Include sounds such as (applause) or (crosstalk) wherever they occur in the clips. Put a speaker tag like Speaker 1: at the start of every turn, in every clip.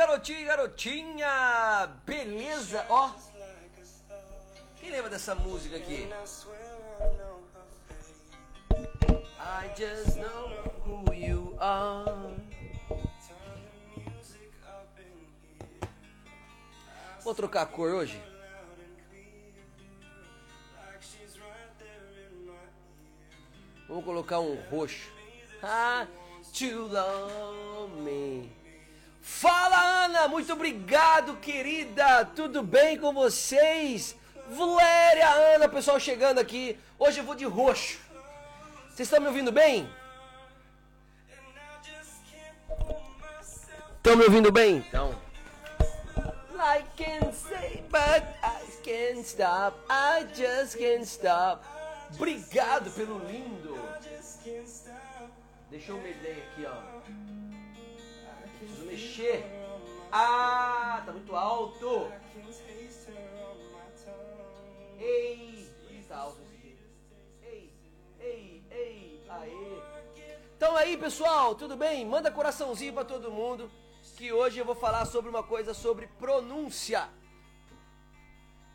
Speaker 1: garotinho e garotinha! Beleza? Ó, quem lembra dessa música aqui? I just know who you are. Vou trocar a cor hoje? Vamos colocar um roxo. Ah, to love me. Fala Ana, muito obrigado querida, tudo bem com vocês? Valéria, Ana, pessoal chegando aqui. Hoje eu vou de roxo. Vocês estão me ouvindo bem? Estão me ouvindo bem? Então. I can say, but I can't stop. I just can't stop. Obrigado pelo lindo. Deixa eu medir aqui, ó. Preciso mexer. Ah, tá muito alto. Ei, tá alto Ei, ei, ei, aê. Então aí, pessoal, tudo bem? Manda coraçãozinho para todo mundo, que hoje eu vou falar sobre uma coisa sobre pronúncia.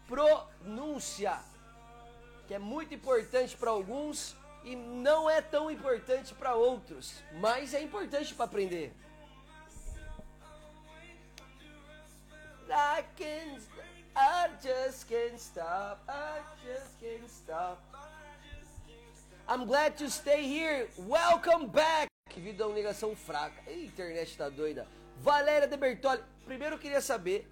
Speaker 1: Pronúncia, que é muito importante para alguns e não é tão importante para outros, mas é importante para aprender. Can't, I just can't stop, I just can't stop. I'm glad to stay here. Welcome back. Que vida é uma ligação fraca. A internet tá doida. Valéria de Bertoli. Primeiro eu queria saber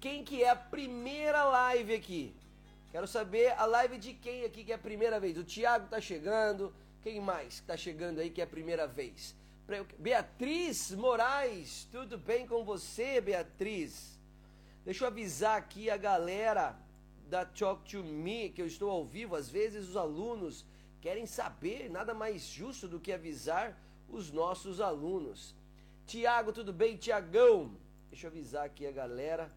Speaker 1: quem que é a primeira live aqui. Quero saber a live de quem aqui que é a primeira vez. O Thiago tá chegando. Quem mais que tá chegando aí que é a primeira vez? Beatriz Moraes, tudo bem com você, Beatriz? Deixa eu avisar aqui a galera da Talk to Me, que eu estou ao vivo. Às vezes os alunos querem saber, nada mais justo do que avisar os nossos alunos. Tiago, tudo bem? Tiagão, deixa eu avisar aqui a galera.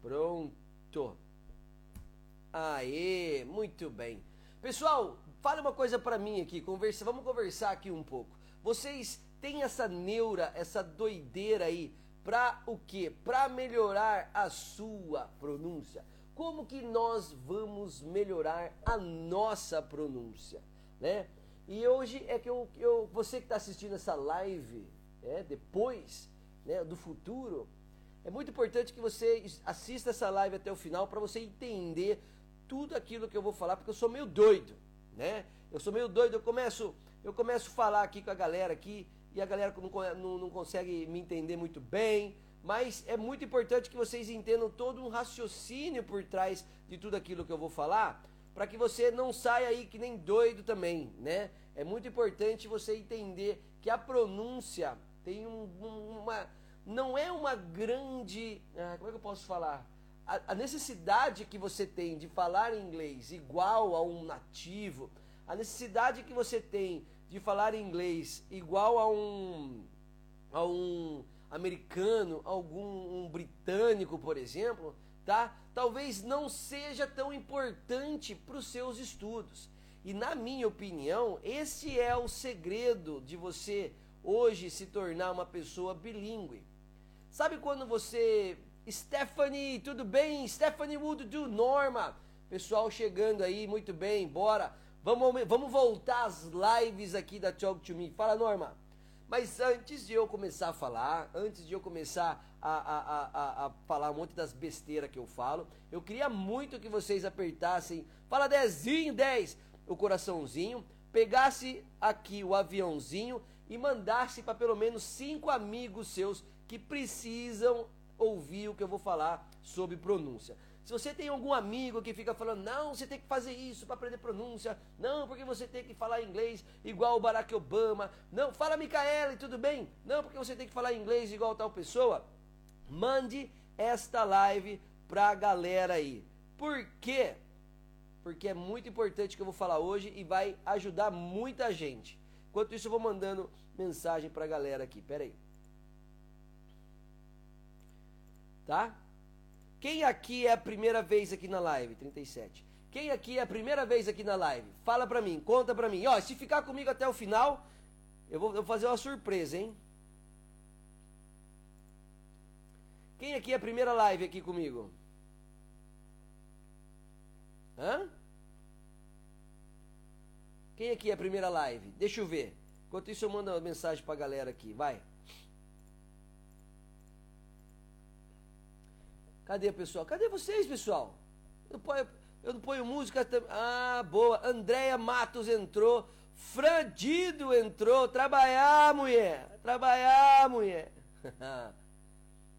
Speaker 1: Pronto. Aê, muito bem. Pessoal, fale uma coisa para mim aqui, conversa, vamos conversar aqui um pouco. Vocês têm essa neura, essa doideira aí para o quê? Para melhorar a sua pronúncia. Como que nós vamos melhorar a nossa pronúncia, né? E hoje é que eu, eu você que está assistindo essa live, é, depois, né, do futuro, é muito importante que você assista essa live até o final para você entender tudo aquilo que eu vou falar, porque eu sou meio doido, né? Eu sou meio doido, eu começo, eu começo a falar aqui com a galera aqui e a galera não, não, não consegue me entender muito bem, mas é muito importante que vocês entendam todo um raciocínio por trás de tudo aquilo que eu vou falar, para que você não saia aí que nem doido também, né? É muito importante você entender que a pronúncia tem um, uma não é uma grande, ah, como é que eu posso falar? A, a necessidade que você tem de falar inglês igual a um nativo, a necessidade que você tem de falar inglês igual a um a um americano, algum um britânico, por exemplo, tá? Talvez não seja tão importante para os seus estudos. E na minha opinião, esse é o segredo de você hoje se tornar uma pessoa bilíngue. Sabe quando você Stephanie, tudo bem? Stephanie Wood do Norma. Pessoal chegando aí, muito bem, bora. Vamos, vamos voltar às lives aqui da Talk to Me. Fala, Norma. Mas antes de eu começar a falar, antes de eu começar a, a, a, a, falar um monte das besteiras que eu falo, eu queria muito que vocês apertassem, fala dezinho, 10, o coraçãozinho, pegasse aqui o aviãozinho e mandasse para pelo menos cinco amigos seus que precisam ouvir o que eu vou falar sobre pronúncia. Se você tem algum amigo que fica falando, não, você tem que fazer isso para aprender pronúncia, não, porque você tem que falar inglês igual o Barack Obama, não, fala Micaele, tudo bem? Não, porque você tem que falar inglês igual tal pessoa. Mande esta live para a galera aí. Por quê? Porque é muito importante o que eu vou falar hoje e vai ajudar muita gente. Enquanto isso, eu vou mandando mensagem para a galera aqui. Pera aí. Tá? Quem aqui é a primeira vez aqui na live? 37. Quem aqui é a primeira vez aqui na live? Fala pra mim, conta pra mim. Ó, se ficar comigo até o final, eu vou, eu vou fazer uma surpresa, hein? Quem aqui é a primeira live aqui comigo? Hã? Quem aqui é a primeira live? Deixa eu ver. Enquanto isso eu mando uma mensagem pra galera aqui, vai. Cadê, pessoal? Cadê vocês, pessoal? Eu, ponho, eu não ponho música. Ah, boa. Andréia Matos entrou. Frandido entrou. Trabalhar, mulher. Trabalhar, mulher. (laughs)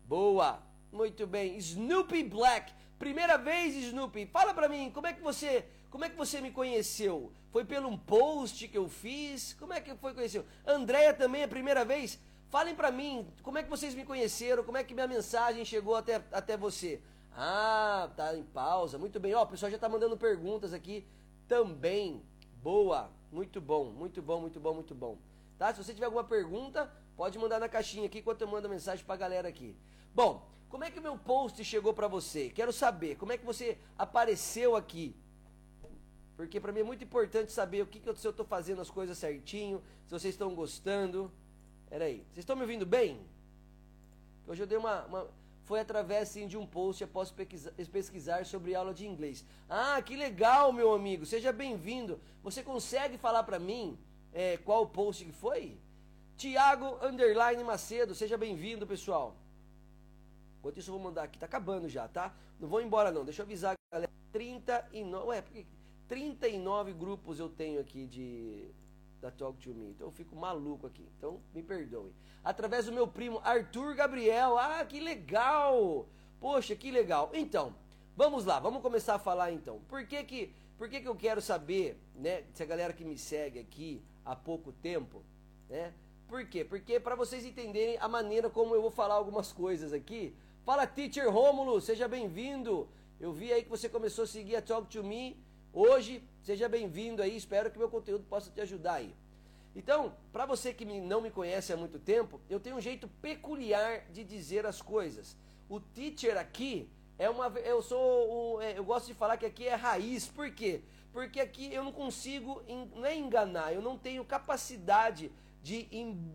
Speaker 1: boa. Muito bem. Snoopy Black. Primeira vez, Snoopy. Fala pra mim, como é que você, como é que você me conheceu? Foi pelo um post que eu fiz? Como é que foi conheceu? Andréia também é a primeira vez? Falem para mim, como é que vocês me conheceram? Como é que minha mensagem chegou até, até você? Ah, tá em pausa. Muito bem. Ó, o pessoal já tá mandando perguntas aqui também. Boa. Muito bom, muito bom, muito bom, muito bom. Tá? Se você tiver alguma pergunta, pode mandar na caixinha aqui enquanto eu mando a mensagem pra galera aqui. Bom, como é que o meu post chegou para você? Quero saber, como é que você apareceu aqui? Porque para mim é muito importante saber o que, que eu, se eu estou fazendo as coisas certinho, se vocês estão gostando. Peraí, vocês estão me ouvindo bem? Hoje eu dei uma, uma foi através sim, de um post após pesquisar, sobre aula de inglês. Ah, que legal, meu amigo, seja bem-vindo. Você consegue falar para mim é, qual post que foi? Tiago Underline Macedo, seja bem-vindo, pessoal. Enquanto isso, eu vou mandar aqui, tá acabando já, tá? Não vou embora não, deixa eu avisar a galera. 39, ué, 39 grupos eu tenho aqui de, da Talk to Me. Então eu fico maluco aqui. Então me perdoe. Através do meu primo Arthur Gabriel. Ah, que legal! Poxa, que legal. Então, vamos lá, vamos começar a falar então. Por que que, por que, que eu quero saber, né, se a galera que me segue aqui há pouco tempo, né? Por quê? Porque para vocês entenderem a maneira como eu vou falar algumas coisas aqui. Fala, Teacher Rômulo, seja bem-vindo. Eu vi aí que você começou a seguir a Talk to Me Hoje, seja bem-vindo aí, espero que meu conteúdo possa te ajudar aí. Então, para você que não me conhece há muito tempo, eu tenho um jeito peculiar de dizer as coisas. O teacher aqui é uma eu sou é, eu gosto de falar que aqui é raiz. Por quê? Porque aqui eu não consigo não é enganar, eu não tenho capacidade de,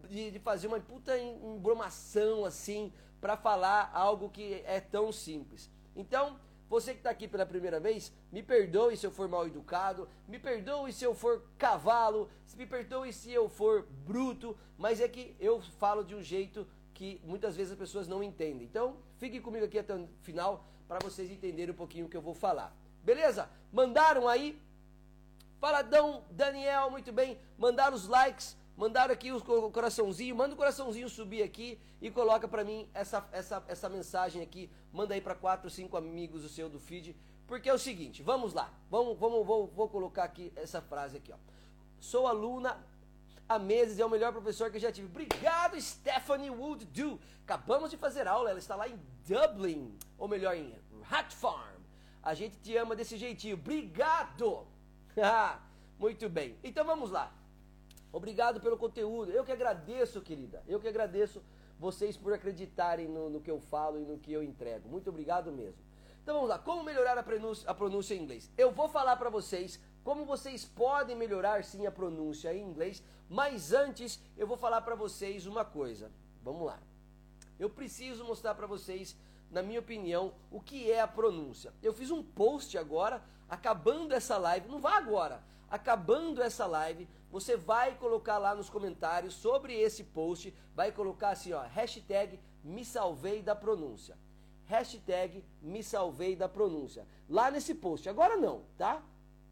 Speaker 1: de, de fazer uma puta embromação assim para falar algo que é tão simples. Então, você que está aqui pela primeira vez, me perdoe se eu for mal educado, me perdoe se eu for cavalo, me perdoe se eu for bruto, mas é que eu falo de um jeito que muitas vezes as pessoas não entendem. Então, fique comigo aqui até o final para vocês entenderem um pouquinho o que eu vou falar. Beleza? Mandaram aí? Faladão, Daniel, muito bem. Mandaram os likes Mandaram aqui o coraçãozinho, manda o coraçãozinho subir aqui e coloca para mim essa, essa, essa mensagem aqui. Manda aí para quatro, cinco amigos o seu do feed. Porque é o seguinte, vamos lá. Vamos, vamos, vou, vou colocar aqui essa frase aqui, ó. Sou aluna há meses, é o melhor professor que eu já tive. Obrigado, Stephanie Wood Do. Acabamos de fazer aula, ela está lá em Dublin, ou melhor, em Hat Farm. A gente te ama desse jeitinho. Obrigado! (laughs) Muito bem. Então vamos lá. Obrigado pelo conteúdo. Eu que agradeço, querida. Eu que agradeço vocês por acreditarem no, no, que eu falo e no que eu entrego. Muito obrigado mesmo. Então vamos lá. Como melhorar a pronúncia, a pronúncia em inglês? Eu vou falar para vocês como vocês podem melhorar sim a pronúncia em inglês, mas antes eu vou falar para vocês uma coisa. Vamos lá. Eu preciso mostrar para vocês, na minha opinião, o que é a pronúncia. Eu fiz um post agora, acabando essa live, não vá agora, acabando essa live, você vai colocar lá nos comentários sobre esse post, vai colocar assim, ó, hashtag me salvei da pronúncia. Hashtag me salvei da pronúncia. Lá nesse post. Agora não, tá?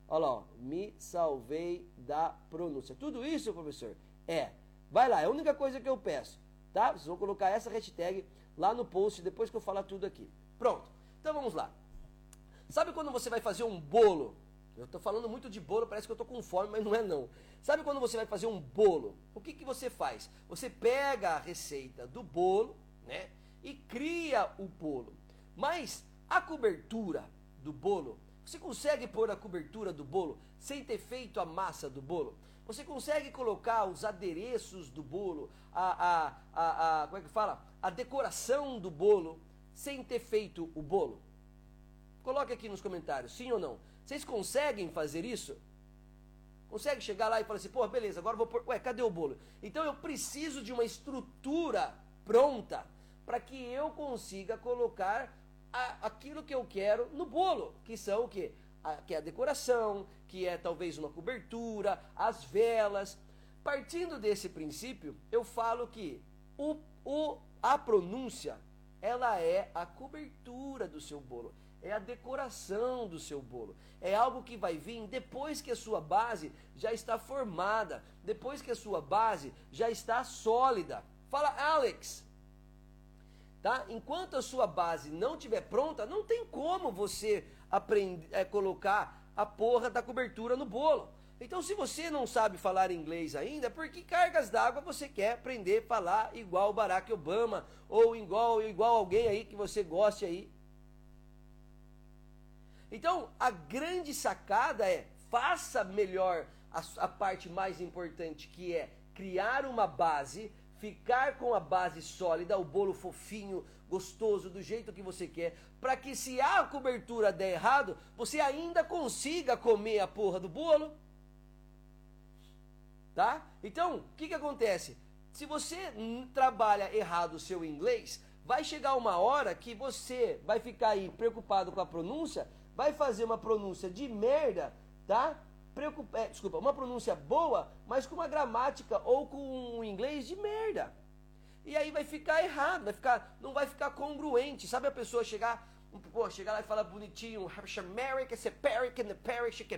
Speaker 1: Olha lá, ó, me salvei da pronúncia. Tudo isso, professor, é. Vai lá, é a única coisa que eu peço, tá? Vocês vão colocar essa hashtag lá no post depois que eu falar tudo aqui. Pronto. Então vamos lá. Sabe quando você vai fazer um bolo? Eu estou falando muito de bolo, parece que eu estou com fome, mas não é não. Sabe quando você vai fazer um bolo? O que, que você faz? Você pega a receita do bolo, né? E cria o bolo. Mas a cobertura do bolo, você consegue pôr a cobertura do bolo sem ter feito a massa do bolo? Você consegue colocar os adereços do bolo, a, a, a, a como é que fala? A decoração do bolo sem ter feito o bolo? Coloque aqui nos comentários, sim ou não. Vocês conseguem fazer isso? Consegue chegar lá e falar assim, pô, beleza, agora vou pôr. Ué, cadê o bolo? Então eu preciso de uma estrutura pronta para que eu consiga colocar a, aquilo que eu quero no bolo, que são o quê? A, que é a decoração, que é talvez uma cobertura, as velas. Partindo desse princípio, eu falo que o, o, a pronúncia ela é a cobertura do seu bolo, é a decoração do seu bolo. É algo que vai vir depois que a sua base já está formada, depois que a sua base já está sólida. Fala, Alex, tá? Enquanto a sua base não estiver pronta, não tem como você aprender, é, colocar a porra da cobertura no bolo. Então, se você não sabe falar inglês ainda, por que cargas d'água você quer aprender a falar igual Barack Obama ou igual, igual alguém aí que você goste aí? Então, a grande sacada é faça melhor a, a parte mais importante, que é criar uma base ficar com a base sólida, o bolo fofinho, gostoso, do jeito que você quer, para que se a cobertura der errado, você ainda consiga comer a porra do bolo. Tá? Então, o que, que acontece? Se você trabalha errado o seu inglês, vai chegar uma hora que você vai ficar aí preocupado com a pronúncia, vai fazer uma pronúncia de merda, tá? preocup... É, desculpa, uma pronúncia boa, mas com uma gramática ou com um inglês de merda. E aí vai ficar errado, vai ficar, não vai ficar congruente. Sabe a pessoa chegar, pô, chegar lá e falar bonitinho,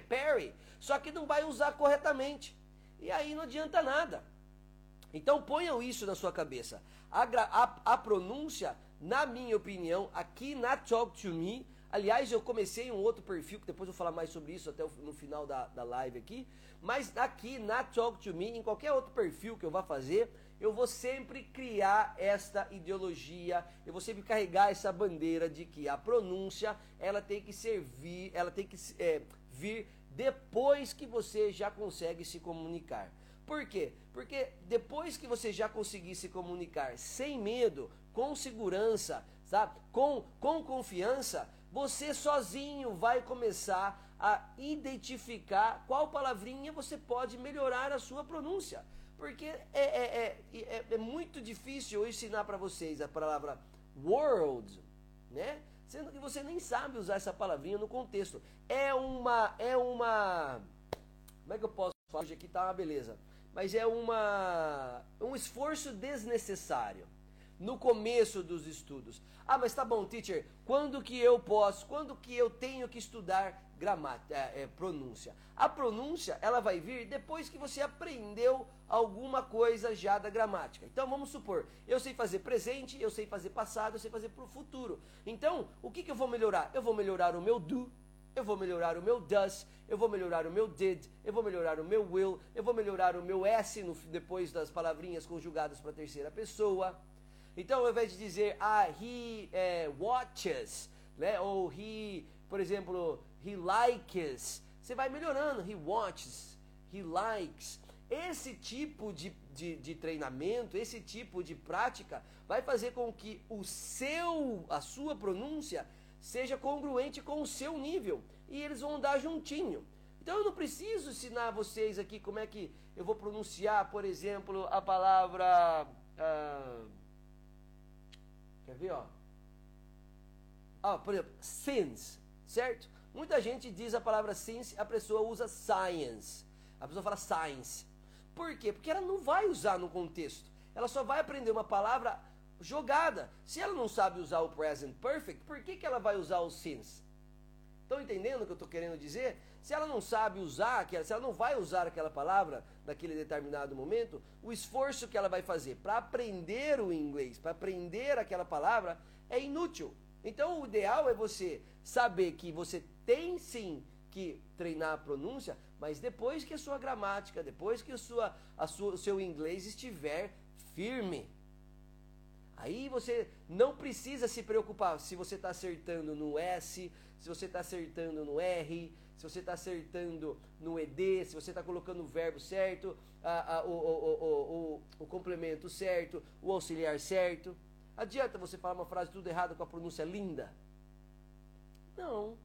Speaker 1: Perry, só que não vai usar corretamente. E aí não adianta nada. Então ponham isso na sua cabeça. A, a, a pronúncia, na minha opinião, aqui na Talk to Me, Aliás, eu comecei um outro perfil, que depois eu vou falar mais sobre isso até no final da, da live aqui. Mas aqui na Talk to Me, em qualquer outro perfil que eu vá fazer, eu vou sempre criar esta ideologia, eu vou sempre carregar essa bandeira de que a pronúncia ela tem que servir, ela tem que é, vir depois que você já consegue se comunicar. Por quê? Porque depois que você já conseguir se comunicar sem medo, com segurança, sabe? Com, com confiança, você sozinho vai começar a identificar qual palavrinha você pode melhorar a sua pronúncia. Porque é, é, é, é muito difícil eu ensinar para vocês a palavra world, né? Sendo que você nem sabe usar essa palavrinha no contexto. É uma. É uma. Como é que eu posso falar? Hoje aqui tá uma beleza. Mas é uma. Um esforço desnecessário no começo dos estudos. Ah, mas tá bom, teacher, quando que eu posso, quando que eu tenho que estudar gramática, é, é, pronúncia? A pronúncia, ela vai vir depois que você aprendeu alguma coisa já da gramática. Então, vamos supor, eu sei fazer presente, eu sei fazer passado, eu sei fazer pro futuro. Então, o que que eu vou melhorar? Eu vou melhorar o meu do, eu vou melhorar o meu does, eu vou melhorar o meu did, eu vou melhorar o meu will, eu vou melhorar o meu s no, depois das palavrinhas conjugadas para a terceira pessoa. Então, ao invés de dizer, ah, he é, watches, né? ou he, por exemplo, he likes, você vai melhorando, he watches, he likes. Esse tipo de, de, de, treinamento, esse tipo de prática, vai fazer com que o seu, a sua pronúncia seja congruente com o seu nível. E eles vão andar juntinho. Então eu não preciso ensinar vocês aqui como é que eu vou pronunciar, por exemplo, a palavra. Uh, Quer ver, ó? Ah, por exemplo, sins, certo? Muita gente diz a palavra sins, a pessoa usa science. A pessoa fala science. Por quê? Porque ela não vai usar no contexto. Ela só vai aprender uma palavra jogada. Se ela não sabe usar o present perfect, por que, que ela vai usar o since? Estão entendendo o que eu estou querendo dizer? Se ela não sabe usar, se ela não vai usar aquela palavra naquele determinado momento, o esforço que ela vai fazer para aprender o inglês, para aprender aquela palavra, é inútil. Então o ideal é você saber que você tem sim que treinar a pronúncia, mas depois que a sua gramática, depois que a sua, a sua, o seu inglês estiver firme. Aí você não precisa se preocupar se você está acertando no S, se você está acertando no R, se você está acertando no ED, se você está colocando o verbo certo, a, a, o, o, o, o, complemento certo, o auxiliar certo. Adianta você falar uma frase tudo errado com a pronúncia linda? Não.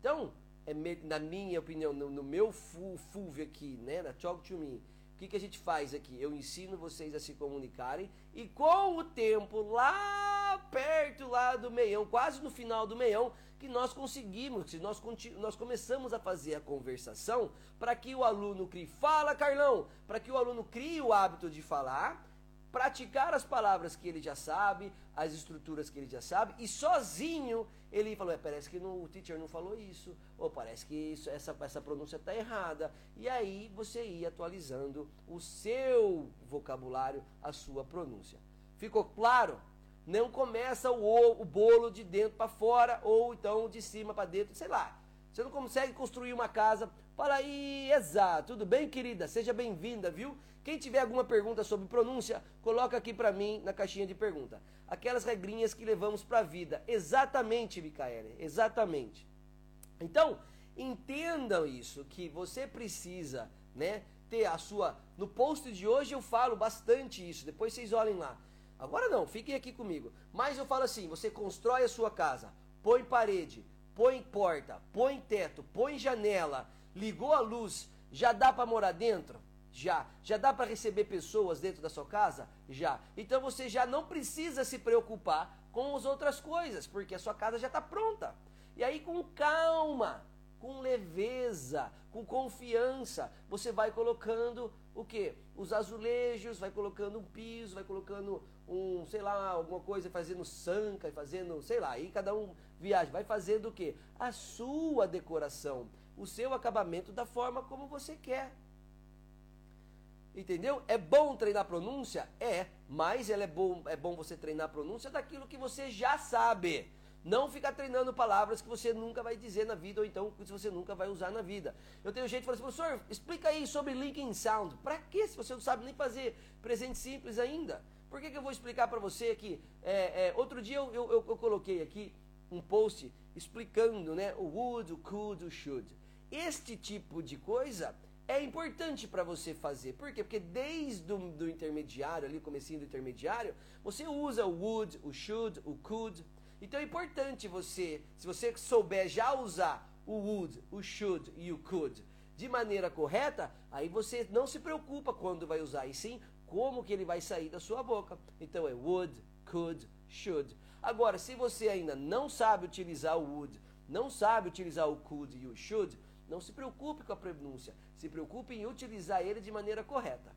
Speaker 1: Então, é, na minha opinião, no, no meu fulvio aqui, né, na Talk to Me, O que, que a gente faz aqui? Eu ensino vocês a se comunicarem e com o tempo, lá perto lá do meião, quase no final do meião, que nós conseguimos, que nós, nós começamos a fazer a conversação para que o aluno crie. Fala, Carlão! Para que o aluno crie o hábito de falar praticar as palavras que ele já sabe, as estruturas que ele já sabe, e sozinho ele falou, é, parece que no, o teacher não falou isso, ou parece que isso, essa, essa pronúncia está errada. E aí você ia atualizando o seu vocabulário, a sua pronúncia. Ficou claro? Não começa o, o bolo de dentro para fora, ou então de cima para dentro, sei lá. Você não consegue construir uma casa. Fala aí, exato. Tudo bem, querida? Seja bem-vinda, viu? Quem tiver alguma pergunta sobre pronúncia, coloca aqui para mim na caixinha de pergunta. Aquelas regrinhas que levamos para a vida. Exatamente, Micaele, exatamente. Então, entendam isso, que você precisa, né, ter a sua... No post de hoje eu falo bastante isso, depois vocês olhem lá. Agora não, fiquem aqui comigo. Mas eu falo assim, você constrói a sua casa, põe parede, põe porta, põe teto, põe janela, ligou a luz, já dá para morar dentro? Já. Já dá para receber pessoas dentro da sua casa? Já. Então você já não precisa se preocupar com as outras coisas, porque a sua casa já está pronta. E aí, com calma, com leveza, com confiança, você vai colocando o que? Os azulejos, vai colocando um piso, vai colocando um, sei lá, alguma coisa, fazendo sanca, fazendo, sei lá, aí cada um viaja, vai fazendo o que? A sua decoração, o seu acabamento da forma como você quer. Entendeu? É bom treinar pronúncia? É, mas ela é, bom, é bom você treinar pronúncia daquilo que você já sabe. Não ficar treinando palavras que você nunca vai dizer na vida, ou então que você nunca vai usar na vida. Eu tenho gente que fala assim, professor, explica aí sobre linking sound. Pra quê se você não sabe nem fazer presente simples ainda? Por que, que eu vou explicar para você aqui? É, é, outro dia eu, eu, eu, coloquei aqui um post explicando né, o would, o could, o should. Este tipo de coisa é importante para você fazer. Por quê? Porque desde o do intermediário, ali, comecinho do intermediário, você usa o would, o should, o could. Então é importante você, se você souber já usar o would, o should e o could de maneira correta, aí você não se preocupa quando vai usar, e sim como que ele vai sair da sua boca. Então é would, could, should. Agora, se você ainda não sabe utilizar o would, não sabe utilizar o could e o should, não se preocupe com a pronúncia. Se preocupe em utilizar ele de maneira correta.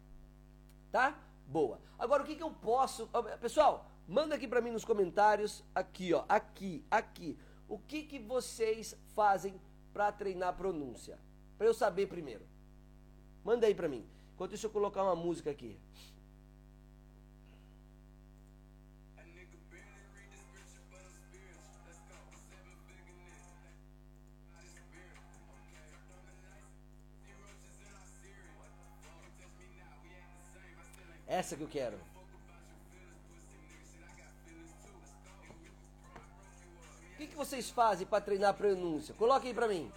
Speaker 1: Tá? Boa. Agora o que, que eu posso. Pessoal, manda aqui para mim nos comentários. Aqui, ó. Aqui, aqui. O que, que vocês fazem para treinar a pronúncia? Para eu saber primeiro. Manda aí para mim. Enquanto isso, eu colocar uma música aqui. Essa que eu quero. O que, que vocês fazem para treinar a pronúncia? Coloque aí para mim.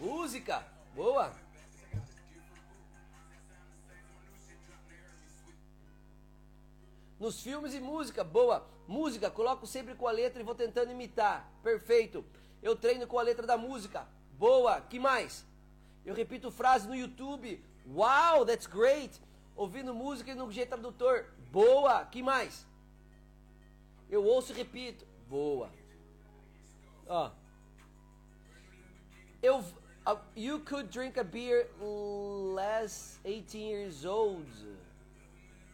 Speaker 1: Música, boa. Nos filmes e música, boa. Música, coloco sempre com a letra e vou tentando imitar. Perfeito. Eu treino com a letra da música. Boa. Que mais? Eu repito frase no YouTube. Wow, that's great. Ouvindo música no G Tradutor. Boa. Que mais? Eu ouço e repito. Boa. Ó. Eu uh, you could drink a beer less 18 years old.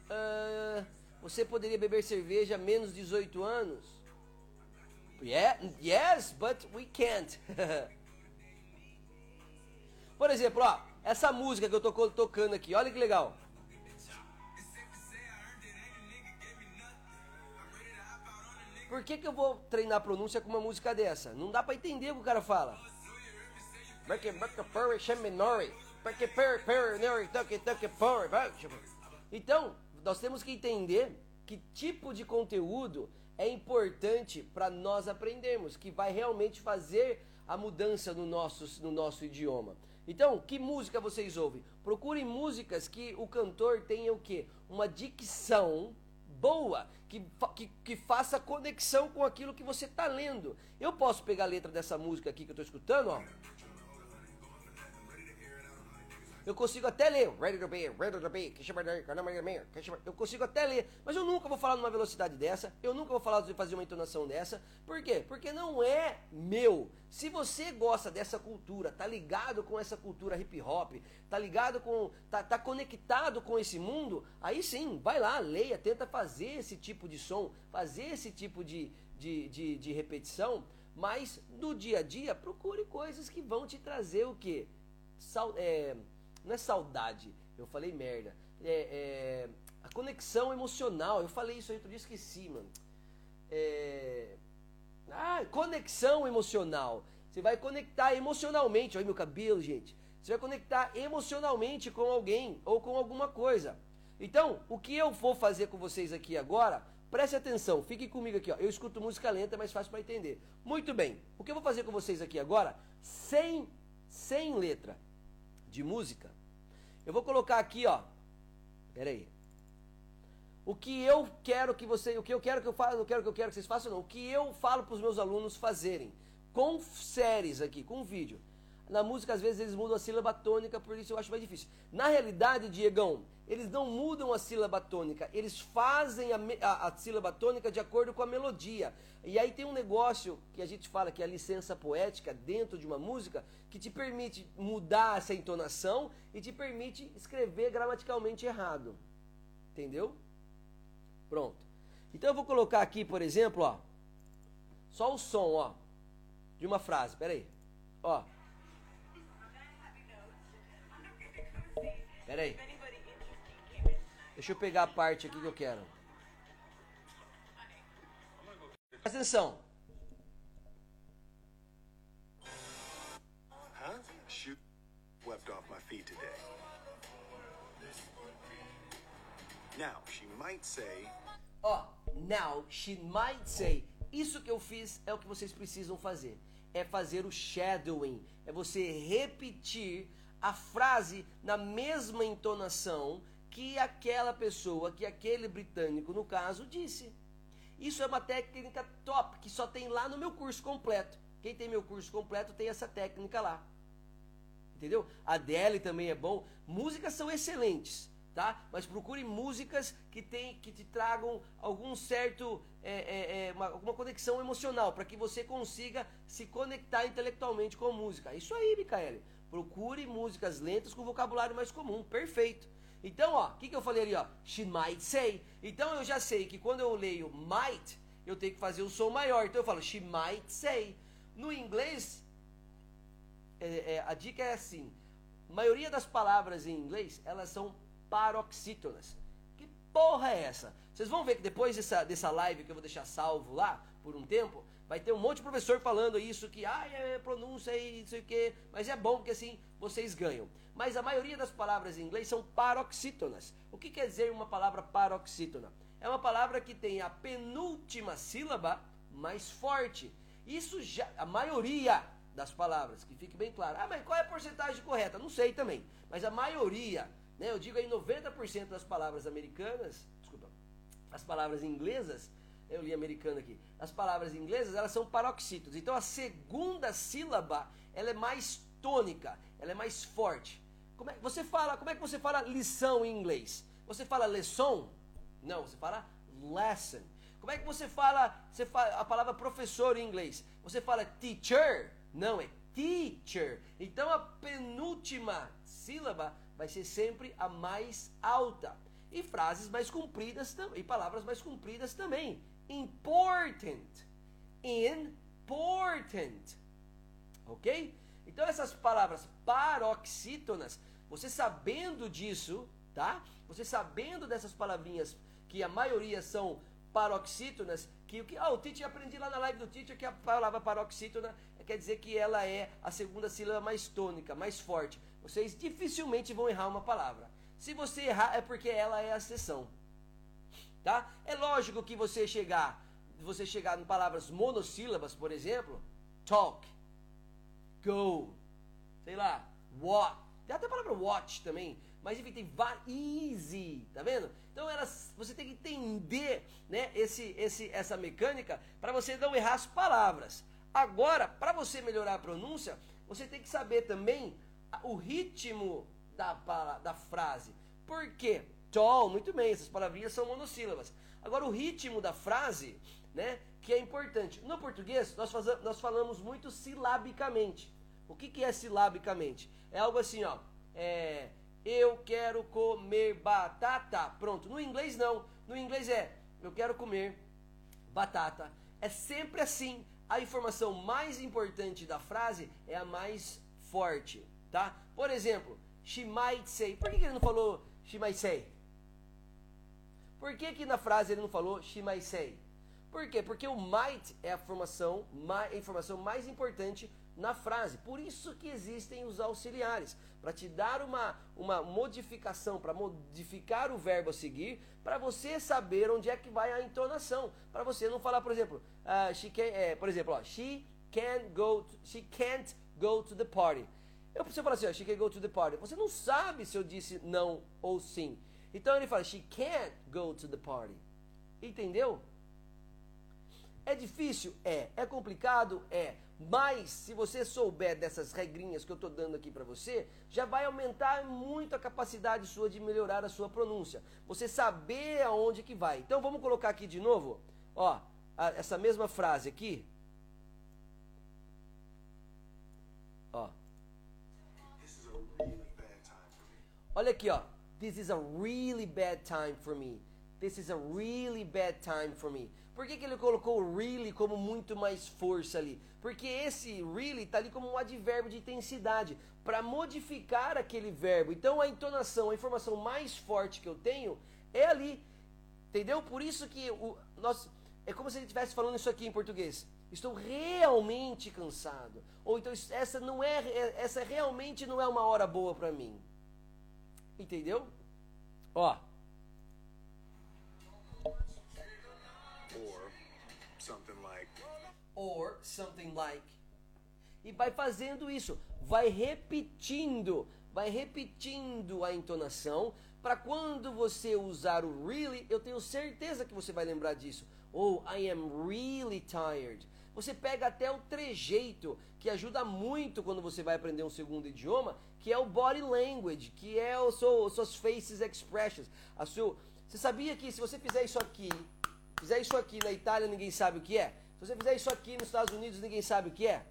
Speaker 1: Uh, você poderia beber cerveja menos de 18 anos? Yeah, yes, but we can't. (laughs) Por exemplo, ó, essa música que eu tô tocando aqui, olha que legal. Por que, que eu vou treinar a pronúncia com uma música dessa? Não dá para entender o que o cara fala. Então, nós temos que entender que tipo de conteúdo é importante para nós aprendermos, que vai realmente fazer a mudança no nosso, no nosso idioma. Então, que música vocês ouvem? Procurem músicas que o cantor tenha o quê? Uma dicção boa, que, que, que faça conexão com aquilo que você está lendo. Eu posso pegar a letra dessa música aqui que eu estou escutando, ó. Eu consigo até ler. Eu consigo até ler. Mas eu nunca vou falar numa velocidade dessa. Eu nunca vou falar de fazer uma entonação dessa. Por quê? Porque não é meu. Se você gosta dessa cultura, tá ligado com essa cultura hip hop, tá ligado com. tá, tá conectado com esse mundo, aí sim, vai lá, leia, tenta fazer esse tipo de som, fazer esse tipo de, de, de, de repetição. Mas no dia a dia, procure coisas que vão te trazer o quê? Sal, é, não é saudade, eu falei merda. É, é, a conexão emocional, eu falei isso aí outro dia, esqueci, mano. É, ah, conexão emocional. Você vai conectar emocionalmente. Olha meu cabelo, gente. Você vai conectar emocionalmente com alguém ou com alguma coisa. Então, o que eu vou fazer com vocês aqui agora, preste atenção, fique comigo aqui. Ó. Eu escuto música lenta, é mais fácil para entender. Muito bem, o que eu vou fazer com vocês aqui agora, sem, sem letra de música, eu vou colocar aqui, ó. Pera aí. O que eu quero que você, o que eu quero que eu faça, não quero que eu quero que vocês façam, não. O que eu falo para os meus alunos fazerem com séries aqui, com vídeo. Na música, às vezes, eles mudam a sílaba tônica, por isso eu acho mais difícil. Na realidade, Diegão, eles não mudam a sílaba tônica, eles fazem a, a, a, sílaba tônica de acordo com a melodia. E aí tem um negócio que a gente fala que é a licença poética dentro de uma música, que te permite mudar essa entonação e te permite escrever gramaticalmente errado. Entendeu? Pronto. Então eu vou colocar aqui, por exemplo, ó, só o som, ó, de uma frase. Pera aí. Ó. Pera aí. Deixa eu pegar a parte aqui que eu quero. Presta atenção. Huh? Shoot swept off my feet today. Now she might say. Ó, oh, now she might say. Isso que eu fiz é o que vocês precisam fazer. É fazer o shadowing. É você repetir a frase na mesma entonação que aquela pessoa, que aquele britânico, no caso, disse. Isso é uma técnica top, que só tem lá no meu curso completo. Quem tem meu curso completo tem essa técnica lá. Entendeu? A DL também é bom. Músicas são excelentes, tá? Mas procure músicas que, tem, que te tragam algum certo, é, é, é, uma, alguma conexão emocional, para que você consiga se conectar intelectualmente com a música. Isso aí, Micaele. Procure músicas lentas com vocabulário mais comum. Perfeito. Então, ó, o que, que eu falei ali, ó? She might say. Então eu já sei que quando eu leio might, eu tenho que fazer o som maior. Então eu falo she might say. No inglês, é, é, a dica é assim: a maioria das palavras em inglês elas são paroxítonas. Que porra é essa? Vocês vão ver que depois dessa, dessa live que eu vou deixar salvo lá por um tempo, vai ter um monte de professor falando isso que ah, é pronúncia e não sei o que, mas é bom porque assim vocês ganham mas a maioria das palavras em inglês são paroxítonas. O que quer dizer uma palavra paroxítona? É uma palavra que tem a penúltima sílaba mais forte. Isso já, a maioria das palavras, que fique bem claro. Ah, mas qual é a porcentagem correta? Não sei também. Mas a maioria, né, eu digo aí 90% das palavras americanas, desculpa, as palavras inglesas, eu li americano aqui, as palavras inglesas, elas são paroxítonas. Então a segunda sílaba, ela é mais tônica, ela é mais forte. Como é, você fala, como é que você fala lição em inglês? Você fala lesson? Não, você fala lesson. Como é que você fala, você fala a palavra professor em inglês? Você fala teacher? Não, é teacher. Então a penúltima sílaba vai ser sempre a mais alta. E frases mais compridas também, e palavras mais compridas também. Important. Important. OK? Então essas palavras paroxítonas, você sabendo disso, tá? Você sabendo dessas palavrinhas que a maioria são paroxítonas, que o que ah, o Tite aprendi lá na live do Tite que a palavra paroxítona quer dizer que ela é a segunda sílaba mais tônica, mais forte. Vocês dificilmente vão errar uma palavra. Se você errar é porque ela é a exceção. Tá? É lógico que você chegar, você chegar em palavras monossílabas, por exemplo, talk, go, sei lá, what. Tem até a palavra watch também, Mas enfim, tem easy, tá vendo? Então elas, você tem que entender, né, esse, esse, essa mecânica para você não errar as palavras. Agora, para você melhorar a pronúncia, você tem que saber também o ritmo da, da frase. Por quê? Tall, muito bem, essas palavrinhas são monossílabas. Agora, o ritmo da frase, né, que é importante. No português, nós, faz, nós falamos muito silabicamente. O que, que é silabicamente? É algo assim, ó. É, eu quero comer batata. Pronto. No inglês, não. No inglês é, eu quero comer batata. É sempre assim. A informação mais importante da frase é a mais forte, tá? Por exemplo, she might say. Por que, que ele não falou she might say? Por que, que na frase ele não falou say? Por quê? Porque o might é a, formação, a informação mais importante na frase. Por isso que existem os auxiliares, para te dar uma, uma modificação, para modificar o verbo a seguir, para você saber onde é que vai a entonação, para você não falar, por exemplo, uh, she can, é, por exemplo, ó, she can go, to, she can't go to the party. Eu preciso falar assim, ó, she can go to the party. Você não sabe se eu disse não ou sim. Então ele fala, she can't go to the party. Entendeu? É difícil? É. É complicado? É. Mas se você souber dessas regrinhas que eu estou dando aqui para você, já vai aumentar muito a capacidade sua de melhorar a sua pronúncia. Você saber aonde que vai. Então vamos colocar aqui de novo, ó, a, essa mesma frase aqui. Ó. Olha aqui, ó. This is a really bad time for me. This is a really bad time for me. Por que, que ele colocou really como muito mais força ali? Porque esse really está ali como um advérbio de intensidade, para modificar aquele verbo. Então a entonação, a informação mais forte que eu tenho é ali. Entendeu? Por isso que o, nós, é como se ele estivesse falando isso aqui em português. Estou realmente cansado. Ou então essa não é essa realmente não é uma hora boa para mim. Entendeu? Ó, something like. Or something like. E vai fazendo isso, vai repetindo, vai repetindo a entonação para quando você usar o really, eu tenho certeza que você vai lembrar disso. Ou oh, I am really tired. Você pega até o trejeito, que ajuda muito quando você vai aprender um segundo idioma, que é o body language, que é o seu, suas faces expressions. A você sabia que se você fizer isso aqui Fizer isso aqui na Itália, ninguém sabe o que é. Se você fizer isso aqui nos Estados Unidos, ninguém sabe o que é.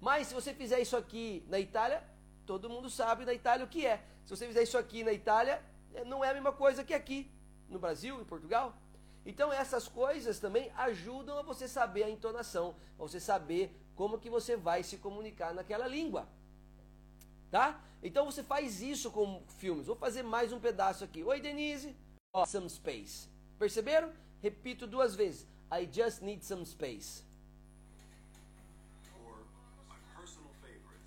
Speaker 1: Mas se você fizer isso aqui na Itália, todo mundo sabe na Itália o que é. Se você fizer isso aqui na Itália, é, não é a mesma coisa que aqui, no Brasil, em Portugal. Então essas coisas também ajudam a você saber a entonação, a você saber como que você vai se comunicar naquela língua. Tá? Então você faz isso com filmes. Vou fazer mais um pedaço aqui. Oi, Denise. Oh, some space. Perceberam? Repito duas vezes. I just need some space. Or my personal favorite.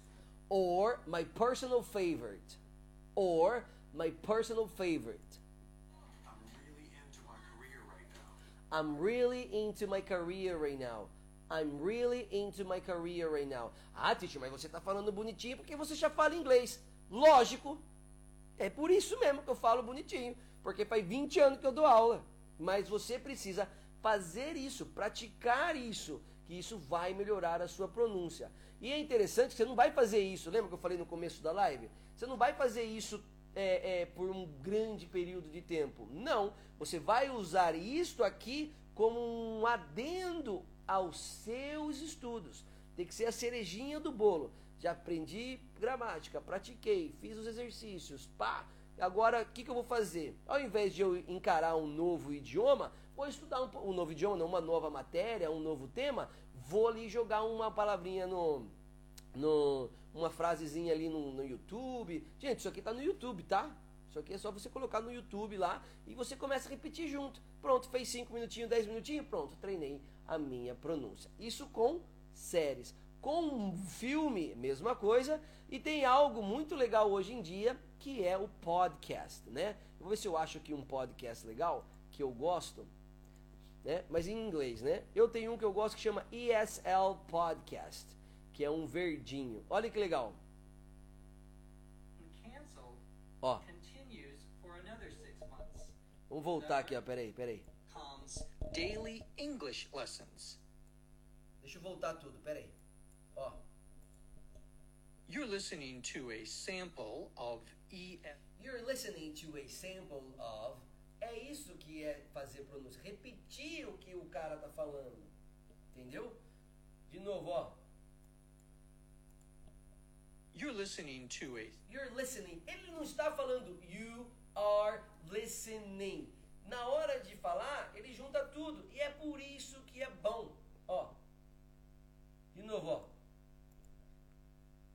Speaker 1: Or my personal favorite. Or my personal favorite. I'm really into my career right now. I'm really into my career right now. I'm really into my career right now. Ah, teacher, mas você está falando bonitinho porque você já fala inglês. Lógico. É por isso mesmo que eu falo bonitinho. Porque faz 20 anos que eu dou aula. Mas você precisa fazer isso, praticar isso, que isso vai melhorar a sua pronúncia. E é interessante que você não vai fazer isso, lembra que eu falei no começo da live? Você não vai fazer isso é, é, por um grande período de tempo. Não, você vai usar isto aqui como um adendo aos seus estudos. Tem que ser a cerejinha do bolo. Já aprendi gramática, pratiquei, fiz os exercícios, pá, Agora, o que, que, eu vou fazer? Ao invés de eu encarar um novo idioma, vou estudar um, um, novo idioma, não, uma nova matéria, um novo tema, vou ali jogar uma palavrinha no. no uma frasezinha ali no, no YouTube. Gente, isso aqui está no YouTube, tá? Isso aqui é só você colocar no YouTube lá e você começa a repetir junto. Pronto, fez 5 minutinhos, 10 minutinhos, pronto, treinei a minha pronúncia. Isso com séries. Com um filme, mesma coisa. E tem algo muito legal hoje em dia, que é o podcast, né? Vou ver se eu acho aqui um podcast legal, que eu gosto, né? Mas em inglês, né? Eu tenho um que eu gosto que chama ESL Podcast, que é um verdinho. Olha que legal. Ó. Vamos voltar aqui, ó. Peraí, peraí.
Speaker 2: Daily English lessons.
Speaker 1: Deixa eu voltar tudo, peraí. Ó.
Speaker 2: You're listening to a sample of E EF.
Speaker 1: You're listening to a sample of. É isso que é fazer pronúncia. Repetir o que o cara tá falando. Entendeu? De novo, ó.
Speaker 2: You're listening to a
Speaker 1: You're listening. Ele não está falando you are listening. Na hora de falar, ele junta tudo. E é por isso que é bom. Ó. De novo, ó.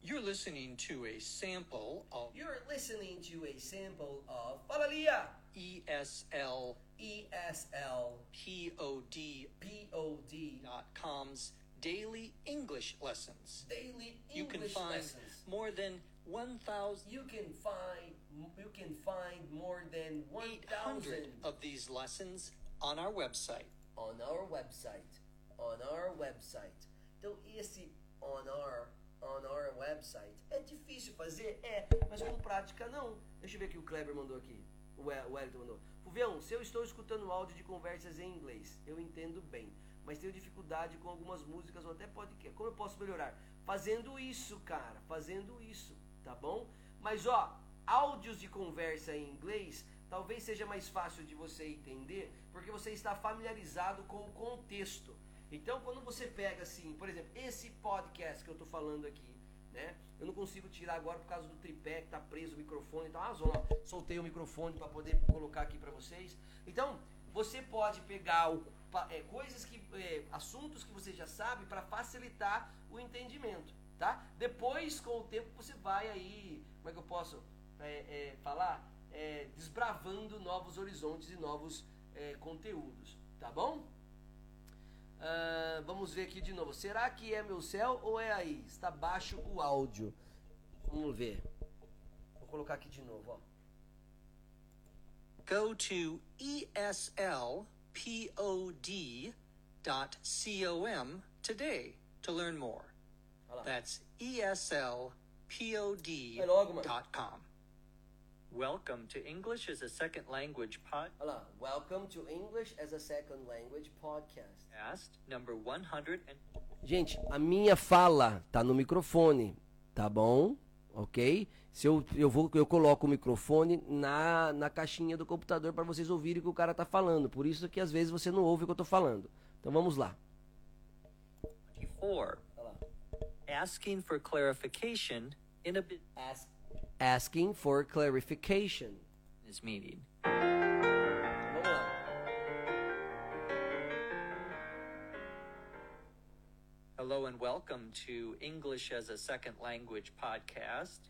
Speaker 2: You're listening to a sample of
Speaker 1: You're listening to a sample of. Fala, Lia.
Speaker 2: E ESL
Speaker 1: ESL
Speaker 2: POD
Speaker 1: POD
Speaker 2: dot com's daily English lessons.
Speaker 1: daily
Speaker 2: You can
Speaker 1: English
Speaker 2: find
Speaker 1: lessons.
Speaker 2: more than 1,800
Speaker 1: You can find you can find more than 1,000
Speaker 2: of these lessons on our website.
Speaker 1: on our website. On our website. Então esse on our on our website é difícil fazer, é, mas com prática não. Deixa eu ver o que o Kleber mandou aqui. O El- o Wellington mandou. Fuvião, se eu estou escutando áudio de conversas em inglês, eu entendo bem, mas tenho dificuldade com algumas músicas ou até podcast. Como eu posso melhorar? Fazendo isso, cara, fazendo isso, tá bom? Mas ó, áudios de conversa em inglês talvez seja mais fácil de você entender, porque você está familiarizado com o contexto. Então, quando você pega assim, por exemplo, esse podcast que eu tô falando aqui, né? Eu não consigo tirar agora por causa do tripé que tá preso o microfone e tal. Ah, soltei o microfone para poder colocar aqui para vocês. Então, você pode pegar o, é, coisas que, é, assuntos que você já sabe para facilitar o entendimento, tá? Depois, com o tempo, você vai aí, como é que eu posso é, é, falar? É, desbravando novos horizontes e novos é, conteúdos, tá bom? Ah, vamos ver aqui de novo. Será que é meu céu ou é aí? Está baixo o áudio. Vamos ver. Vou colocar aqui de novo, ó.
Speaker 2: Go to eslpod.com today to learn more. That's eslpod.com. Welcome to English as a Second Language
Speaker 1: Olha lá. Welcome to English as a Second Language podcast.
Speaker 2: podcast number 100 and
Speaker 1: Gente, a minha fala tá no microfone, tá bom? Ok? Se eu, eu vou eu coloco o microfone na, na caixinha do computador para vocês ouvirem o que o cara tá falando. Por isso que às vezes você não ouve o que eu tô falando. Então vamos lá.
Speaker 2: 24.
Speaker 1: Olha lá.
Speaker 2: Asking for clarification in a
Speaker 1: Ask, asking for clarification.
Speaker 2: business meeting. Hello and welcome to English as a Second Language podcast.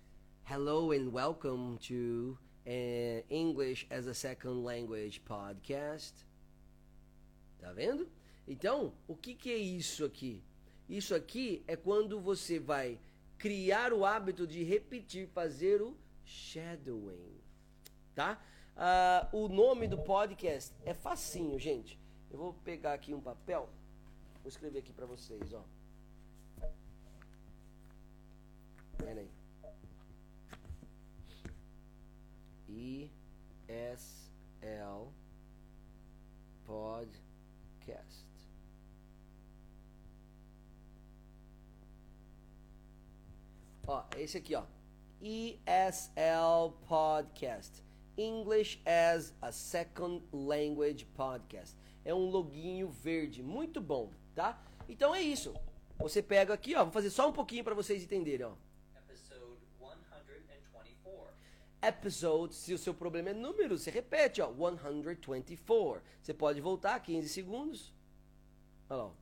Speaker 1: Hello and welcome to uh, English as a Second Language podcast. Tá vendo? Então, o que, que é isso aqui? Isso aqui é quando você vai criar o hábito de repetir, fazer o shadowing. Tá? Ah, o nome do podcast é facinho, gente. Eu vou pegar aqui um papel. Vou escrever aqui para vocês, ó. Pera aí. E S L Podcast. Ó, é esse aqui, ó. ESL Podcast. English as a Second Language Podcast. É um loginho verde, muito bom, tá? Então é isso. Você pega aqui, ó, vou fazer só um pouquinho para vocês entenderem, ó.
Speaker 2: Episode 124.
Speaker 1: episode, se o seu problema é número, você repete, ó, 124. Você pode voltar 15 segundos. Olha lá. ó.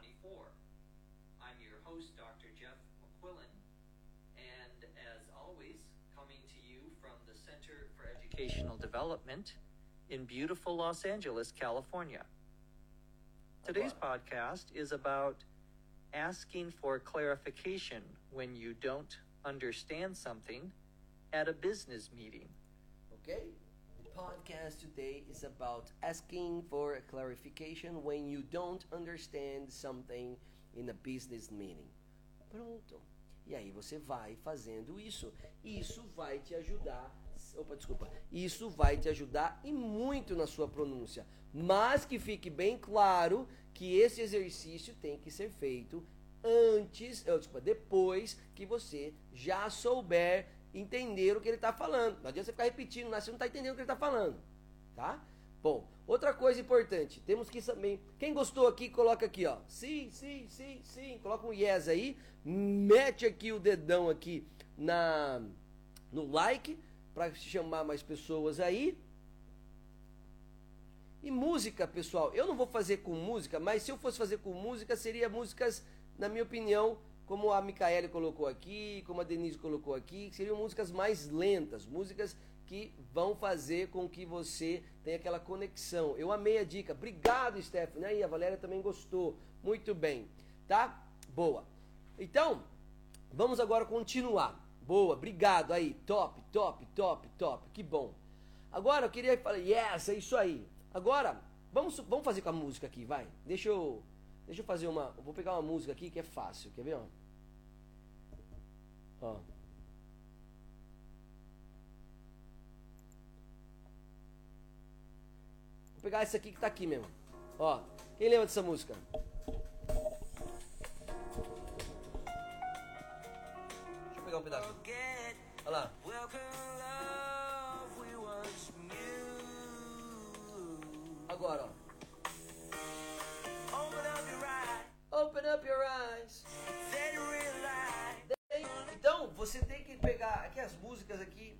Speaker 2: 124. I'm your host, Dr. Jeff McQuillan, and as always, coming to you from the Center for Educational Development in beautiful Los Angeles, California. Today's podcast is about asking for clarification when you don't understand something at a business meeting.
Speaker 1: Ok? Podcast today is about asking for a clarification when you don't understand something in a business meeting. Pronto. E aí você vai fazendo isso. Isso vai te ajudar. Opa, desculpa. Isso vai te ajudar e muito na sua pronúncia. Mas que fique bem claro que esse exercício tem que ser feito antes, desculpa, depois que você já souber entender o que ele está falando. Não adianta você ficar repetindo, mas você não está entendendo o que ele está falando, tá? Bom, outra coisa importante, temos que também. Quem gostou aqui, coloca aqui, ó. Sim, sim, sim, sim. Coloca um yes aí. Mete aqui o dedão aqui na no like para chamar mais pessoas aí. E música, pessoal, eu não vou fazer com música, mas se eu fosse fazer com música, seria músicas, na minha opinião, como a Micaele colocou aqui, como a Denise colocou aqui, seriam músicas mais lentas, músicas que vão fazer com que você tenha aquela conexão. Eu amei a dica. Obrigado, Stephanie. Aí, a Valéria também gostou. Muito bem. Tá? Boa. Então, vamos agora continuar. Boa, obrigado aí. Top, top, top, top. Que bom. Agora eu queria falar, yes, é isso aí. Agora, vamos, vamos fazer com a música aqui, vai. Deixa eu, deixa eu fazer uma. Vou pegar uma música aqui que é fácil. Quer ver? Ó. ó. Vou pegar essa aqui que tá aqui mesmo. Ó. Quem lembra dessa música? Deixa eu pegar um pedaço. Olha lá. Agora, ó. Open up your eyes. Músicas aqui.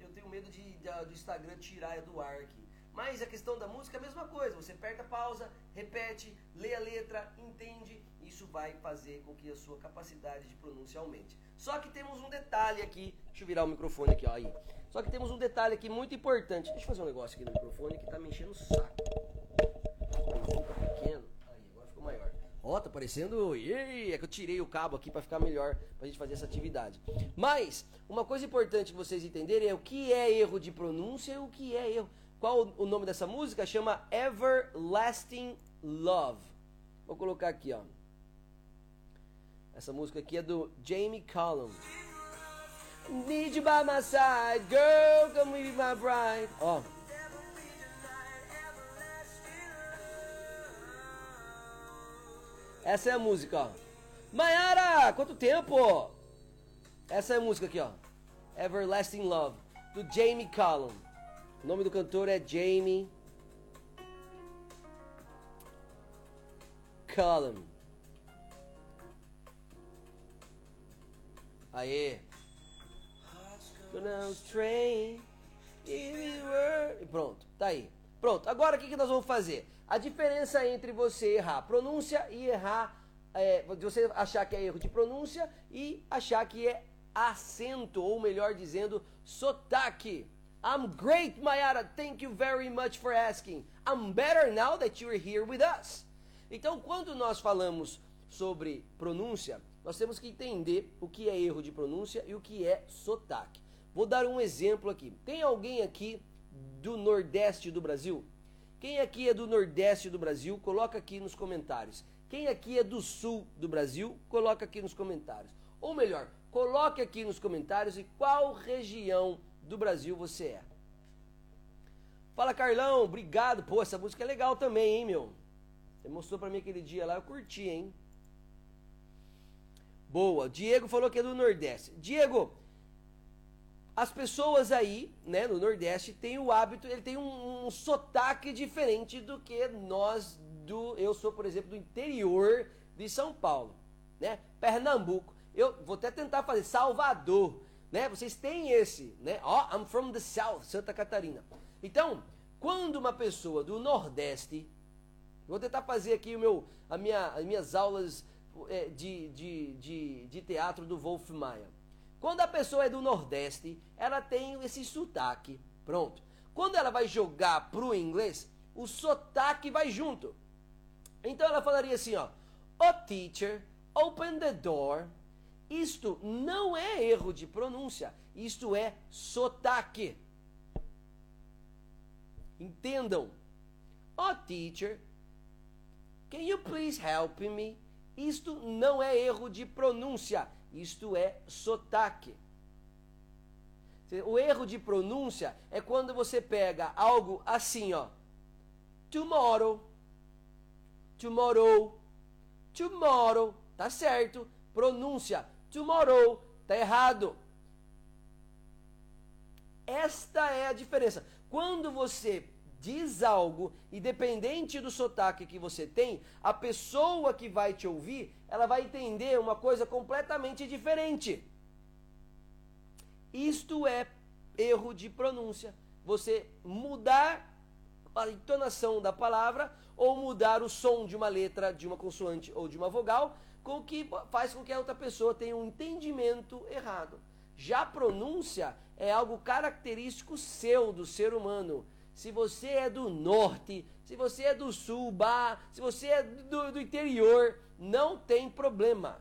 Speaker 1: Eu tenho medo de, de do Instagram tirar do ar aqui. Mas a questão da música é a mesma coisa. Você aperta pausa, repete, lê a letra, entende. Isso vai fazer com que a sua capacidade de pronúncia aumente. Só que temos um detalhe aqui. Deixa eu virar o microfone aqui, ó, aí. Só que temos um detalhe aqui muito importante. Deixa eu fazer um negócio aqui no microfone que tá me enchendo o saco. Ó, tá parecendo. É que eu tirei o cabo aqui para ficar melhor pra gente fazer essa atividade. Mas, uma coisa importante vocês entenderem é o que é erro de pronúncia e o que é erro. Qual o nome dessa música? Chama Everlasting Love. Vou colocar aqui, ó. Essa música aqui é do Jamie Cullum. Need you by my side, girl, come be my bride. Ó. Essa é a música, ó. Mayara, quanto tempo? Essa é a música aqui, ó. Everlasting Love, do Jamie Cullum. O nome do cantor é Jamie Cullum. Aê. E pronto, tá aí. Pronto, agora o que, que nós vamos fazer? A diferença entre você errar pronúncia e errar. É, você achar que é erro de pronúncia e achar que é acento, ou melhor dizendo, sotaque. I'm great, Mayara. Thank you very much for asking. I'm better now that you're here with us. Então, quando nós falamos sobre pronúncia, nós temos que entender o que é erro de pronúncia e o que é sotaque. Vou dar um exemplo aqui. Tem alguém aqui do Nordeste do Brasil? Quem aqui é do Nordeste do Brasil? Coloca aqui nos comentários. Quem aqui é do Sul do Brasil? Coloca aqui nos comentários. Ou melhor, coloque aqui nos comentários e qual região do Brasil você é. Fala Carlão, obrigado. Pô, essa música é legal também, hein, meu? Você mostrou para mim aquele dia lá, eu curti, hein? Boa. Diego falou que é do Nordeste. Diego, as pessoas aí, né, no Nordeste, têm o hábito, ele tem um, um, sotaque diferente do que nós do, eu sou, por exemplo, do interior de São Paulo, né? Pernambuco. Eu vou até tentar fazer Salvador, né? Vocês têm esse, né? Ó, oh, I'm from the South, Santa Catarina. Então, quando uma pessoa do Nordeste, vou tentar fazer aqui o meu, a minha, as minhas aulas é, de, de, de, de teatro do Wolf Maia. Quando a pessoa é do Nordeste, ela tem esse sotaque. Pronto. Quando ela vai jogar pro inglês, o sotaque vai junto. Então ela falaria assim, ó. O teacher, open the door. Isto não é erro de pronúncia, isto é sotaque. Entendam. Oh, teacher, can you please help me? Isto não é erro de pronúncia, isto é sotaque. O erro de pronúncia é quando você pega algo assim, ó. Tomorrow, tomorrow, tomorrow, tá certo. Pronúncia, tomorrow, tá errado. Esta é a diferença. Quando você diz algo, independente do sotaque que você tem, a pessoa que vai te ouvir, ela vai entender uma coisa completamente diferente. Isto é erro de pronúncia. Você mudar a entonação da palavra ou mudar o som de uma letra, de uma consoante ou de uma vogal, com que faz com que a outra pessoa tenha um entendimento errado. Já a pronúncia é algo característico seu, do ser humano. Se você é do norte, se você é do sul, bah, se você é do, do interior, não tem problema.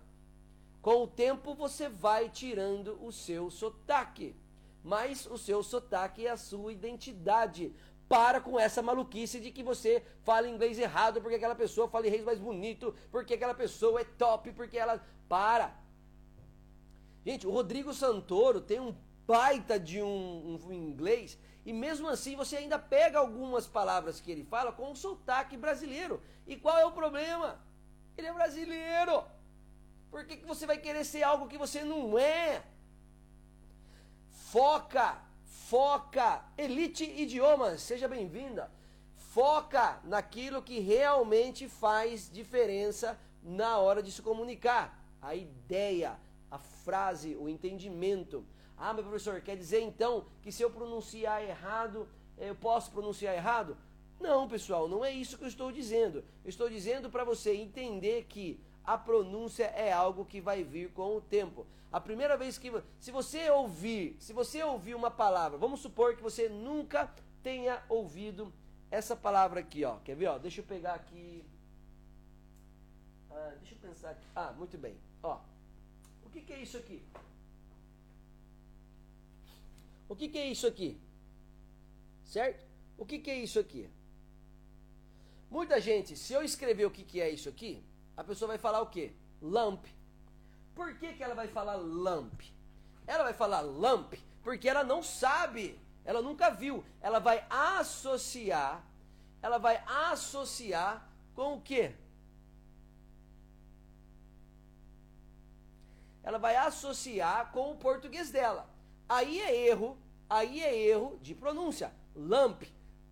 Speaker 1: Com o tempo você vai tirando o seu sotaque. Mas o seu sotaque é a sua identidade. Para com essa maluquice de que você fala inglês errado porque aquela pessoa fala inglês mais bonito, porque aquela pessoa é top, porque ela. Para! Gente, o Rodrigo Santoro tem um baita de um, um, inglês e mesmo assim você ainda pega algumas palavras que ele fala com um sotaque brasileiro. E qual é o problema? Ele é brasileiro. Por que, que você vai querer ser algo que você não é? Foca, foca. Elite Idiomas, seja bem-vinda. Foca naquilo que realmente faz diferença na hora de se comunicar. A ideia, a frase, o entendimento. Ah, meu professor, quer dizer então que se eu pronunciar errado, eu posso pronunciar errado? Não, pessoal, não é isso que eu estou dizendo. Eu estou dizendo para você entender que a pronúncia é algo que vai vir com o tempo. A primeira vez que se você ouvir, se você ouvir uma palavra, vamos supor que você nunca tenha ouvido essa palavra aqui, ó. Quer ver, ó? Deixa eu pegar aqui. Ah, deixa eu pensar aqui. Ah, muito bem. Ó. O que, que é isso aqui? O que, que é isso aqui? Certo? O que, que é isso aqui? Muita gente, se eu escrever o que, que é isso aqui, a pessoa vai falar o quê? Lamp. Por que, que ela vai falar lamp? Ela vai falar lamp porque ela não sabe, ela nunca viu. Ela vai associar, ela vai associar com o quê? Ela vai associar com o português dela. Aí é erro, aí é erro de pronúncia. Lamp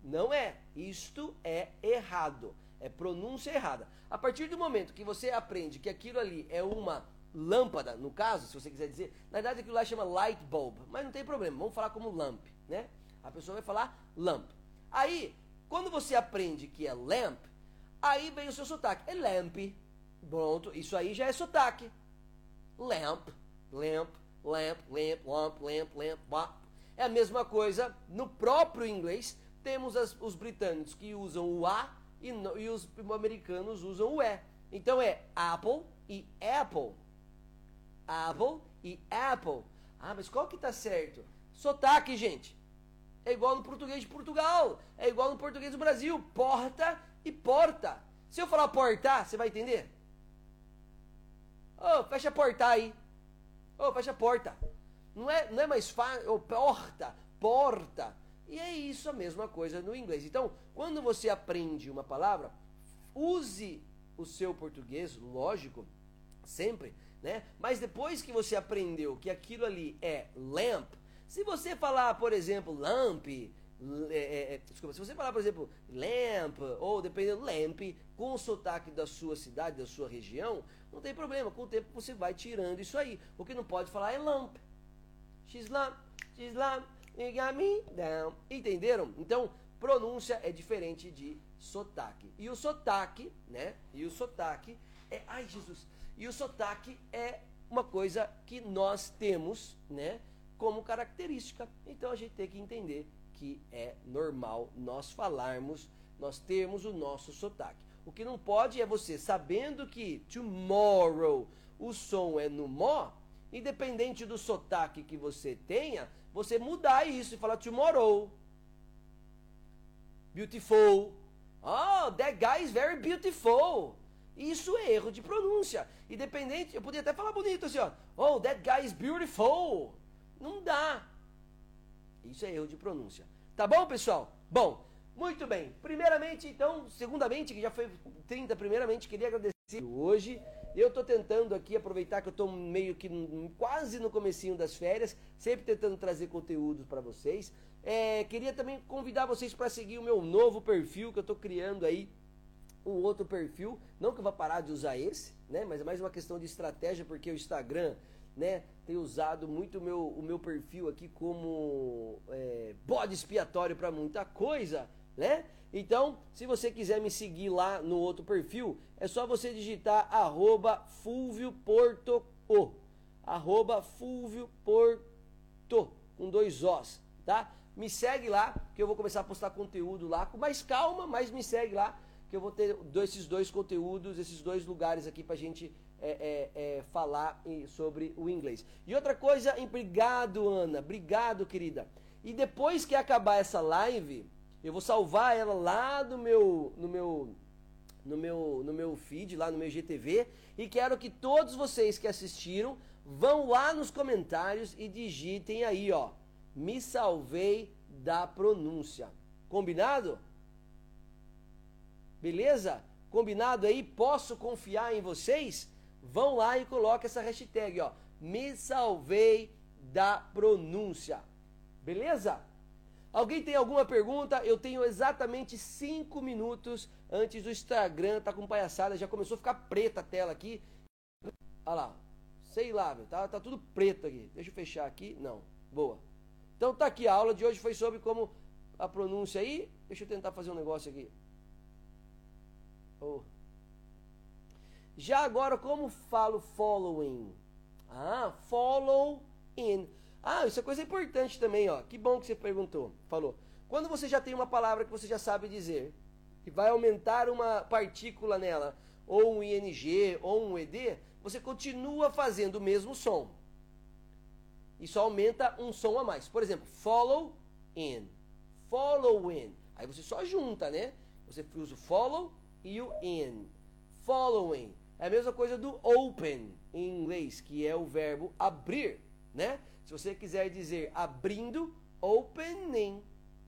Speaker 1: não é. Isto é errado. É pronúncia errada. A partir do momento que você aprende que aquilo ali é uma lâmpada, no caso, se você quiser dizer, na verdade aquilo lá chama light bulb, mas não tem problema, vamos falar como lamp, né? A pessoa vai falar lamp. Aí, quando você aprende que é lamp, aí vem o seu sotaque. É lamp. Pronto, isso aí já é sotaque. Lamp, lamp, lamp, lamp, lamp, lamp, lamp, lamp. É a mesma coisa no próprio inglês. Temos as, os britânicos que usam o A e, no, e os americanos usam o E. Então é Apple e Apple. Apple e Apple. Ah, mas qual que tá certo? Sotaque, gente. É igual no português de Portugal. É igual no português do Brasil. Porta e porta. Se eu falar portar, você vai entender? Oh, fecha a porta aí. Oh, fecha a porta. Não é, não é mais fácil. Oh, porta, porta. E é isso a mesma coisa no inglês. Então, quando você aprende uma palavra, use o seu português, lógico, sempre, né? Mas depois que você aprendeu que aquilo ali é lamp, se você falar, por exemplo, lamp, é, é, desculpa, se você falar, por exemplo, lamp, ou dependendo, lamp, com o sotaque da sua cidade, da sua região, não tem problema. Com o tempo você vai tirando isso aí. O que não pode falar é lamp. You got me down. Entenderam? Então, pronúncia é diferente de sotaque. E o sotaque, né? E o sotaque é. Ai, Jesus! E o sotaque é uma coisa que nós temos, né? Como característica. Então a gente tem que entender que é normal nós falarmos, nós termos o nosso sotaque. O que não pode é você, sabendo que tomorrow o som é no mó, independente do sotaque que você tenha, você mudar isso e falar tomorrow. beautiful. Oh, that guy is very beautiful. Isso é erro de pronúncia. Independente, eu podia até falar bonito assim, ó. Oh, that guy is beautiful. Não dá. Isso é erro de pronúncia. Tá bom, pessoal? Bom, muito bem. Primeiramente, então, segundamente, que já foi 30, primeiramente, queria agradecer hoje. Eu estou tentando aqui aproveitar que eu estou meio que quase no comecinho das férias, sempre tentando trazer conteúdos para vocês. É, queria também convidar vocês para seguir o meu novo perfil que eu estou criando aí, um outro perfil. Não que eu vá parar de usar esse, né? Mas é mais uma questão de estratégia, porque o Instagram, né, tem usado muito o meu, o meu perfil aqui como é, bode expiatório para muita coisa, né? Então, se você quiser me seguir lá no outro perfil, é só você digitar arroba Fulvio Porto, arroba Fulvio Porto, com dois Os, tá? Me segue lá, que eu vou começar a postar conteúdo lá com mais calma, mas me segue lá, que eu vou ter esses dois conteúdos, esses dois lugares aqui pra gente é, é, é, falar sobre o inglês. E outra coisa, obrigado, Ana, obrigado, querida. E depois que acabar essa live, eu vou salvar ela lá no meu, no meu, no meu, no meu feed, lá no meu GTV, e quero que todos vocês que assistiram vão lá nos comentários e digitem aí, ó, me salvei da pronúncia. Combinado? Beleza? Combinado aí? Posso confiar em vocês? Vão lá e coloquem essa hashtag, ó, me salvei da pronúncia. Beleza? Alguém tem alguma pergunta? Eu tenho exatamente 5 minutos antes do Instagram tá com palhaçada, já começou a ficar preta a tela aqui. Olha lá, sei lá, tá, tá tudo preto aqui. Deixa eu fechar aqui. Não, boa. Então tá aqui, a aula de hoje foi sobre como a pronúncia aí. Deixa eu tentar fazer um negócio aqui. Oh. Já agora, como falo following? Ah, follow in. Ah, isso é coisa importante também, ó. Que bom que você perguntou. Falou. Quando você já tem uma palavra que você já sabe dizer, e vai aumentar uma partícula nela, ou um ing, ou um ed, você continua fazendo o mesmo som. E só aumenta um som a mais. Por exemplo, follow in. Follow in. Aí você só junta, né? Você usa o follow e o in. Following. É a mesma coisa do open em inglês, que é o verbo abrir, né? Se você quiser dizer abrindo, opening,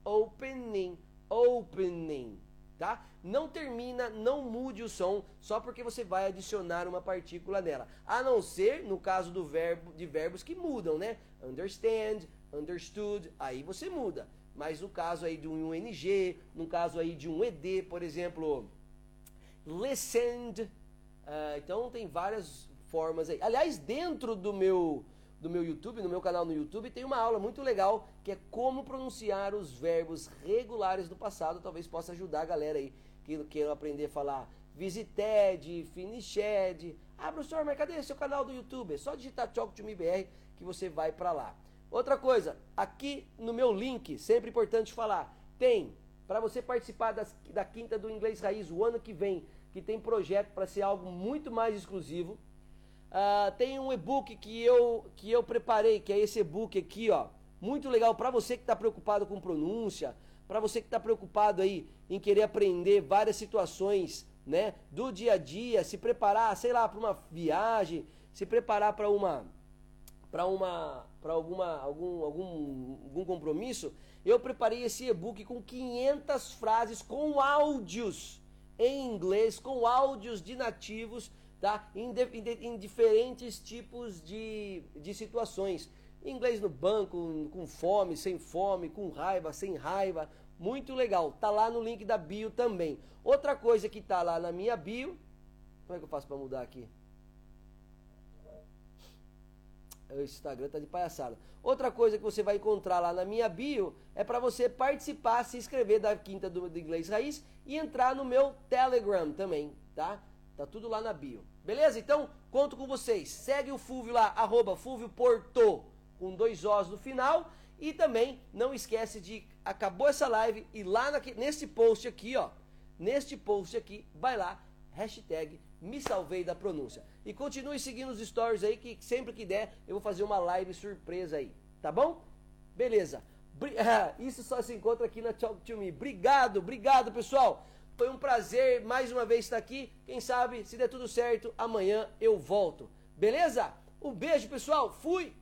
Speaker 1: opening, opening, tá? Não termina, não mude o som só porque você vai adicionar uma partícula nela. A não ser no caso do verbo de verbos que mudam, né? Understand, understood, aí você muda. Mas no caso aí de um ing, no caso aí de um ed, por exemplo, listened, uh, então tem várias formas aí. Aliás, dentro do meu do meu YouTube, no meu canal no YouTube, tem uma aula muito legal que é como pronunciar os verbos regulares do passado. Talvez possa ajudar a galera aí que queiram aprender a falar visited, finished. Ah, professor, mas cadê seu canal do YouTube? É só digitar Talk to Me BR que você vai para lá. Outra coisa, aqui no meu link, sempre importante falar, tem para você participar das, da quinta do Inglês Raiz o ano que vem, que tem projeto para ser algo muito mais exclusivo. Uh, tem um e-book que eu, que eu preparei, que é esse e-book aqui, ó. Muito legal para você que está preocupado com pronúncia, para você que está preocupado aí em querer aprender várias situações, né, do dia a dia, se preparar, sei lá, para uma viagem, se preparar para uma para uma para alguma algum, algum algum compromisso, eu preparei esse e-book com 500 frases com áudios em inglês, com áudios de nativos tá? Em, diferentes tipos de, de situações. Inglês no banco, com fome, sem fome, com raiva, sem raiva. Muito legal. Tá lá no link da bio também. Outra coisa que tá lá na minha bio. Como é que eu faço para mudar aqui? O Instagram tá de palhaçada. Outra coisa que você vai encontrar lá na minha bio é para você participar, se inscrever da quinta do, do inglês raiz e entrar no meu Telegram também, tá? Tá tudo lá na bio. Beleza? Então, conto com vocês. Segue o Fulvio lá, arroba Fulvio Porto, com dois Os no final. E também não esquece de, acabou essa live e lá nesse post aqui, ó, neste post aqui, vai lá, hashtag me salvei da pronúncia. E continue seguindo os stories aí, que sempre que der, eu vou fazer uma live surpresa aí, tá bom? Beleza. (laughs) Isso só se encontra aqui na Talk to Me. Obrigado, obrigado, pessoal. Foi um prazer mais uma vez estar aqui. Quem sabe, se der tudo certo, amanhã eu volto. Beleza? Um beijo, pessoal. Fui!